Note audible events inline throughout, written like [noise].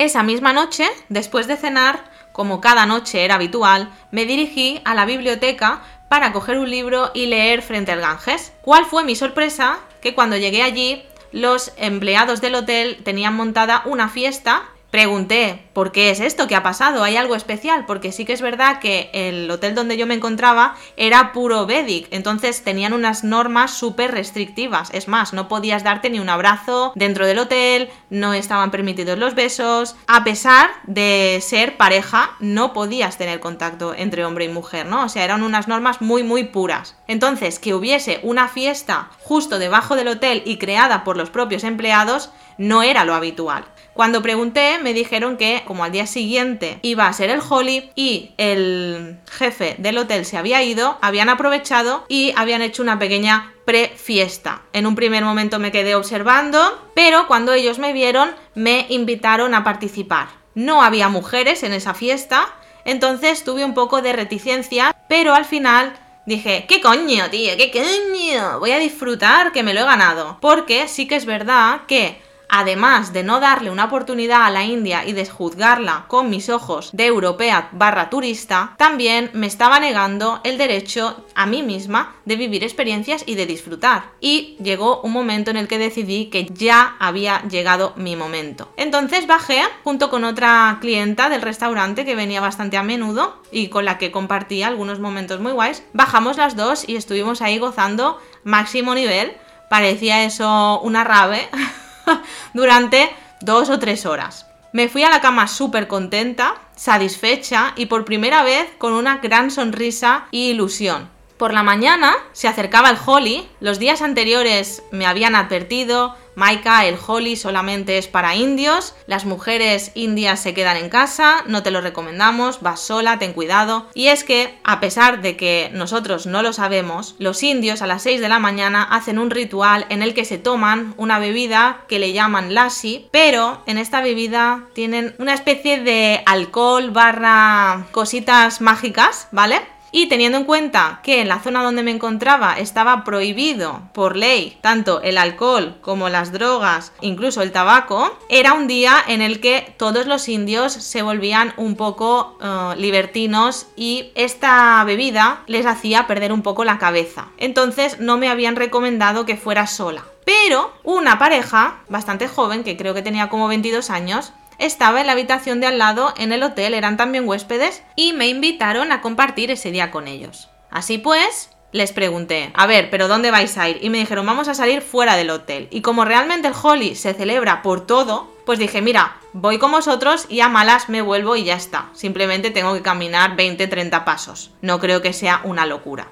Esa misma noche, después de cenar, como cada noche era habitual, me dirigí a la biblioteca para coger un libro y leer frente al Ganges. ¿Cuál fue mi sorpresa? Que cuando llegué allí, los empleados del hotel tenían montada una fiesta Pregunté, ¿por qué es esto? ¿Qué ha pasado? ¿Hay algo especial? Porque sí que es verdad que el hotel donde yo me encontraba era puro Vedic, entonces tenían unas normas súper restrictivas. Es más, no podías darte ni un abrazo dentro del hotel, no estaban permitidos los besos. A pesar de ser pareja, no podías tener contacto entre hombre y mujer, ¿no? O sea, eran unas normas muy, muy puras. Entonces, que hubiese una fiesta justo debajo del hotel y creada por los propios empleados, no era lo habitual. Cuando pregunté, me dijeron que como al día siguiente iba a ser el Holly y el jefe del hotel se había ido, habían aprovechado y habían hecho una pequeña pre-fiesta. En un primer momento me quedé observando, pero cuando ellos me vieron, me invitaron a participar. No había mujeres en esa fiesta, entonces tuve un poco de reticencia, pero al final dije, ¿qué coño, tío? ¿Qué coño? Voy a disfrutar que me lo he ganado. Porque sí que es verdad que además de no darle una oportunidad a la India y de juzgarla con mis ojos de europea barra turista, también me estaba negando el derecho a mí misma de vivir experiencias y de disfrutar. Y llegó un momento en el que decidí que ya había llegado mi momento. Entonces bajé junto con otra clienta del restaurante que venía bastante a menudo y con la que compartía algunos momentos muy guays. Bajamos las dos y estuvimos ahí gozando máximo nivel. Parecía eso una rave. [laughs] [laughs] durante dos o tres horas. Me fui a la cama súper contenta, satisfecha y por primera vez con una gran sonrisa y ilusión. Por la mañana se acercaba el Holly, los días anteriores me habían advertido, Maika, el Holly solamente es para indios, las mujeres indias se quedan en casa, no te lo recomendamos, vas sola, ten cuidado. Y es que, a pesar de que nosotros no lo sabemos, los indios a las 6 de la mañana hacen un ritual en el que se toman una bebida que le llaman lassi, pero en esta bebida tienen una especie de alcohol barra cositas mágicas, ¿vale? Y teniendo en cuenta que en la zona donde me encontraba estaba prohibido por ley tanto el alcohol como las drogas, incluso el tabaco, era un día en el que todos los indios se volvían un poco eh, libertinos y esta bebida les hacía perder un poco la cabeza. Entonces no me habían recomendado que fuera sola. Pero una pareja bastante joven, que creo que tenía como 22 años, estaba en la habitación de al lado en el hotel, eran también huéspedes y me invitaron a compartir ese día con ellos. Así pues, les pregunté, a ver, pero ¿dónde vais a ir? Y me dijeron, vamos a salir fuera del hotel. Y como realmente el Holly se celebra por todo, pues dije, mira, voy con vosotros y a malas me vuelvo y ya está. Simplemente tengo que caminar 20-30 pasos. No creo que sea una locura.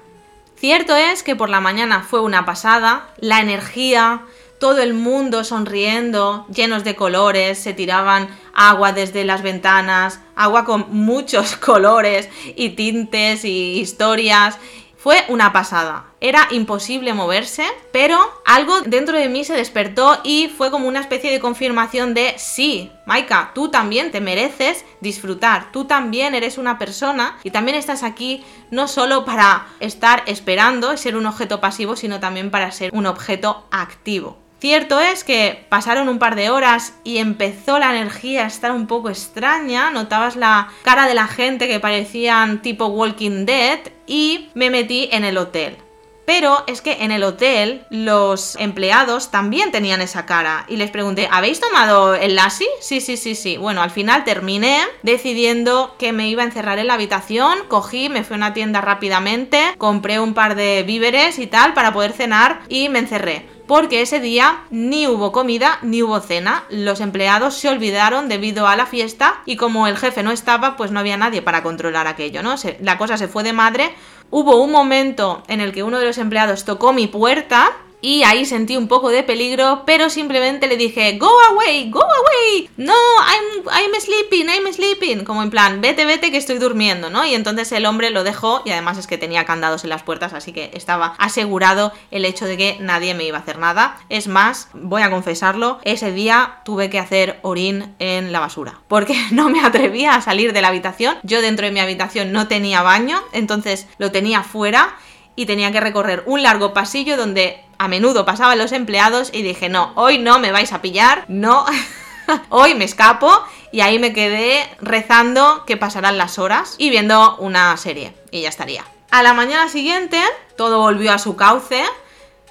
Cierto es que por la mañana fue una pasada, la energía, todo el mundo sonriendo, llenos de colores, se tiraban agua desde las ventanas, agua con [laughs] muchos colores y tintes y historias. Fue una pasada. Era imposible moverse, pero algo dentro de mí se despertó y fue como una especie de confirmación de sí, Maika, tú también te mereces disfrutar, tú también eres una persona y también estás aquí no solo para estar esperando y ser un objeto pasivo, sino también para ser un objeto activo. Cierto es que pasaron un par de horas y empezó la energía a estar un poco extraña, notabas la cara de la gente que parecían tipo Walking Dead y me metí en el hotel. Pero es que en el hotel los empleados también tenían esa cara. Y les pregunté, ¿habéis tomado el lassi? Sí, sí, sí, sí. Bueno, al final terminé decidiendo que me iba a encerrar en la habitación. Cogí, me fui a una tienda rápidamente, compré un par de víveres y tal para poder cenar y me encerré porque ese día ni hubo comida ni hubo cena. Los empleados se olvidaron debido a la fiesta y como el jefe no estaba, pues no había nadie para controlar aquello, ¿no? la cosa se fue de madre. Hubo un momento en el que uno de los empleados tocó mi puerta y ahí sentí un poco de peligro, pero simplemente le dije, go away, go away, no, I'm, I'm sleeping, I'm sleeping, como en plan, vete, vete que estoy durmiendo, ¿no? Y entonces el hombre lo dejó y además es que tenía candados en las puertas, así que estaba asegurado el hecho de que nadie me iba a hacer nada. Es más, voy a confesarlo, ese día tuve que hacer orín en la basura, porque [laughs] no me atrevía a salir de la habitación, yo dentro de mi habitación no tenía baño, entonces lo tenía fuera y tenía que recorrer un largo pasillo donde a menudo pasaban los empleados y dije, no, hoy no me vais a pillar, no, [laughs] hoy me escapo y ahí me quedé rezando que pasarán las horas y viendo una serie y ya estaría. A la mañana siguiente todo volvió a su cauce.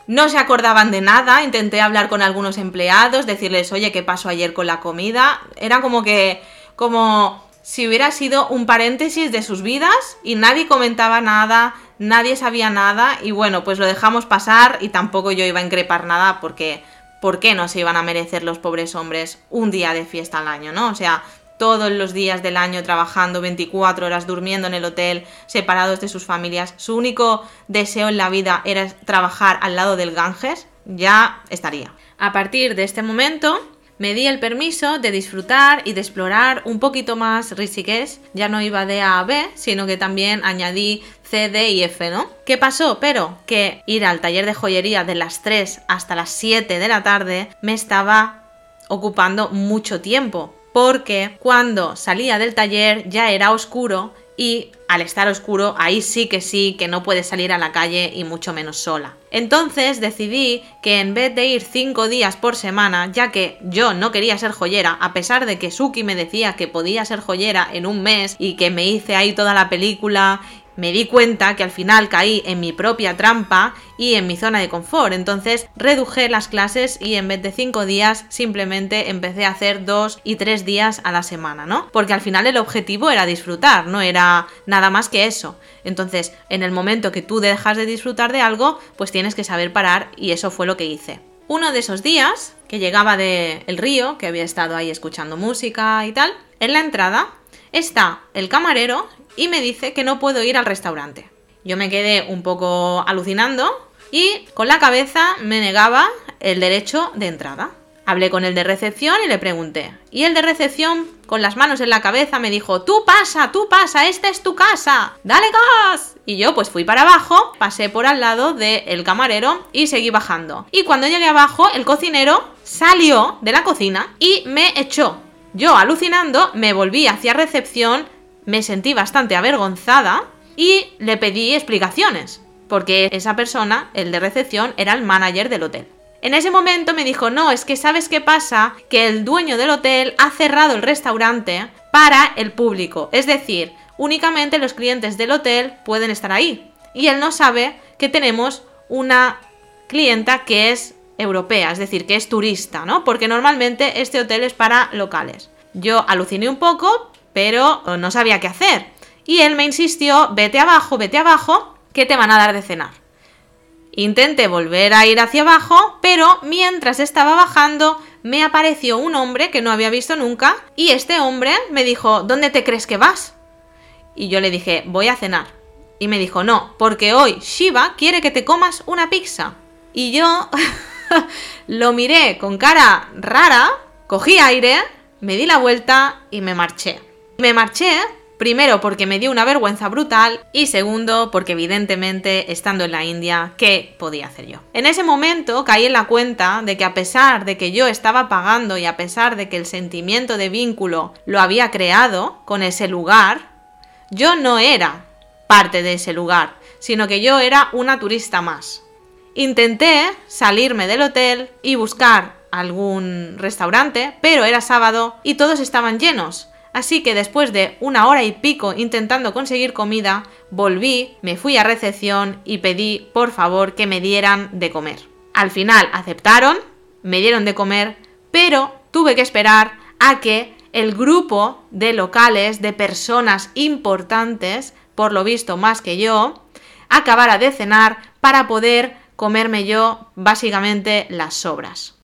No se acordaban de nada, intenté hablar con algunos empleados, decirles, oye, ¿qué pasó ayer con la comida? Era como que, como si hubiera sido un paréntesis de sus vidas y nadie comentaba nada, nadie sabía nada y bueno, pues lo dejamos pasar y tampoco yo iba a increpar nada porque ¿por qué no se iban a merecer los pobres hombres un día de fiesta al año, no? O sea, todos los días del año trabajando 24 horas, durmiendo en el hotel, separados de sus familias, su único deseo en la vida era trabajar al lado del Ganges, ya estaría. A partir de este momento, me di el permiso de disfrutar y de explorar un poquito más Rishikesh. Ya no iba de A a B, sino que también añadí C, D y F, ¿no? ¿Qué pasó? Pero que ir al taller de joyería de las 3 hasta las 7 de la tarde me estaba ocupando mucho tiempo. Porque cuando salía del taller ya era oscuro y al estar oscuro, ahí sí que sí, que no puedes salir a la calle y mucho menos sola. Entonces decidí que en vez de ir cinco días por semana, ya que yo no quería ser joyera, a pesar de que Suki me decía que podía ser joyera en un mes y que me hice ahí toda la película me di cuenta que al final caí en mi propia trampa y en mi zona de confort. Entonces reduje las clases y en vez de cinco días simplemente empecé a hacer dos y tres días a la semana, ¿no? Porque al final el objetivo era disfrutar, no era nada más que eso. Entonces, en el momento que tú dejas de disfrutar de algo, pues tienes que saber parar y eso fue lo que hice. Uno de esos días, que llegaba del el río, que había estado ahí escuchando música y tal, en la entrada está el camarero y me dice que no puedo ir al restaurante. Yo me quedé un poco alucinando y con la cabeza me negaba el derecho de entrada. Hablé con el de recepción y le pregunté. Y el de recepción, con las manos en la cabeza, me dijo, tú pasa, tú pasa, esta es tu casa, dale gas. Y yo pues fui para abajo, pasé por al lado del camarero y seguí bajando. Y cuando llegué abajo, el cocinero salió de la cocina y me echó. Yo, alucinando, me volví hacia recepción, me sentí bastante avergonzada y le pedí explicaciones, porque esa persona, el de recepción, era el manager del hotel. En ese momento me dijo, no, es que sabes qué pasa, que el dueño del hotel ha cerrado el restaurante para el público, es decir, únicamente los clientes del hotel pueden estar ahí. Y él no sabe que tenemos una clienta que es europea, es decir, que es turista, ¿no? Porque normalmente este hotel es para locales. Yo aluciné un poco, pero eh, no sabía qué hacer. Y él me insistió, vete abajo, vete abajo, que te van a dar de cenar. Intenté volver a ir hacia abajo, pero mientras estaba bajando me apareció un hombre que no había visto nunca y este hombre me dijo, ¿dónde te crees que vas? Y yo le dije, voy a cenar. Y me dijo, no, porque hoy Shiva quiere que te comas una pizza. Y yo [laughs] [laughs] lo miré con cara rara, cogí aire, me di la vuelta y me marché. Me marché Primero porque me dio una vergüenza brutal y segundo porque evidentemente estando en la India, ¿qué podía hacer yo? En ese momento caí en la cuenta de que a pesar de que yo estaba pagando y a pesar de que el sentimiento de vínculo lo había creado con ese lugar, yo no era parte de ese lugar, sino que yo era una turista más. Intenté salirme del hotel y buscar algún restaurante, pero era sábado y todos estaban llenos. Así que después de una hora y pico intentando conseguir comida, volví, me fui a recepción y pedí por favor que me dieran de comer. Al final aceptaron, me dieron de comer, pero tuve que esperar a que el grupo de locales, de personas importantes, por lo visto más que yo, acabara de cenar para poder comerme yo básicamente las sobras.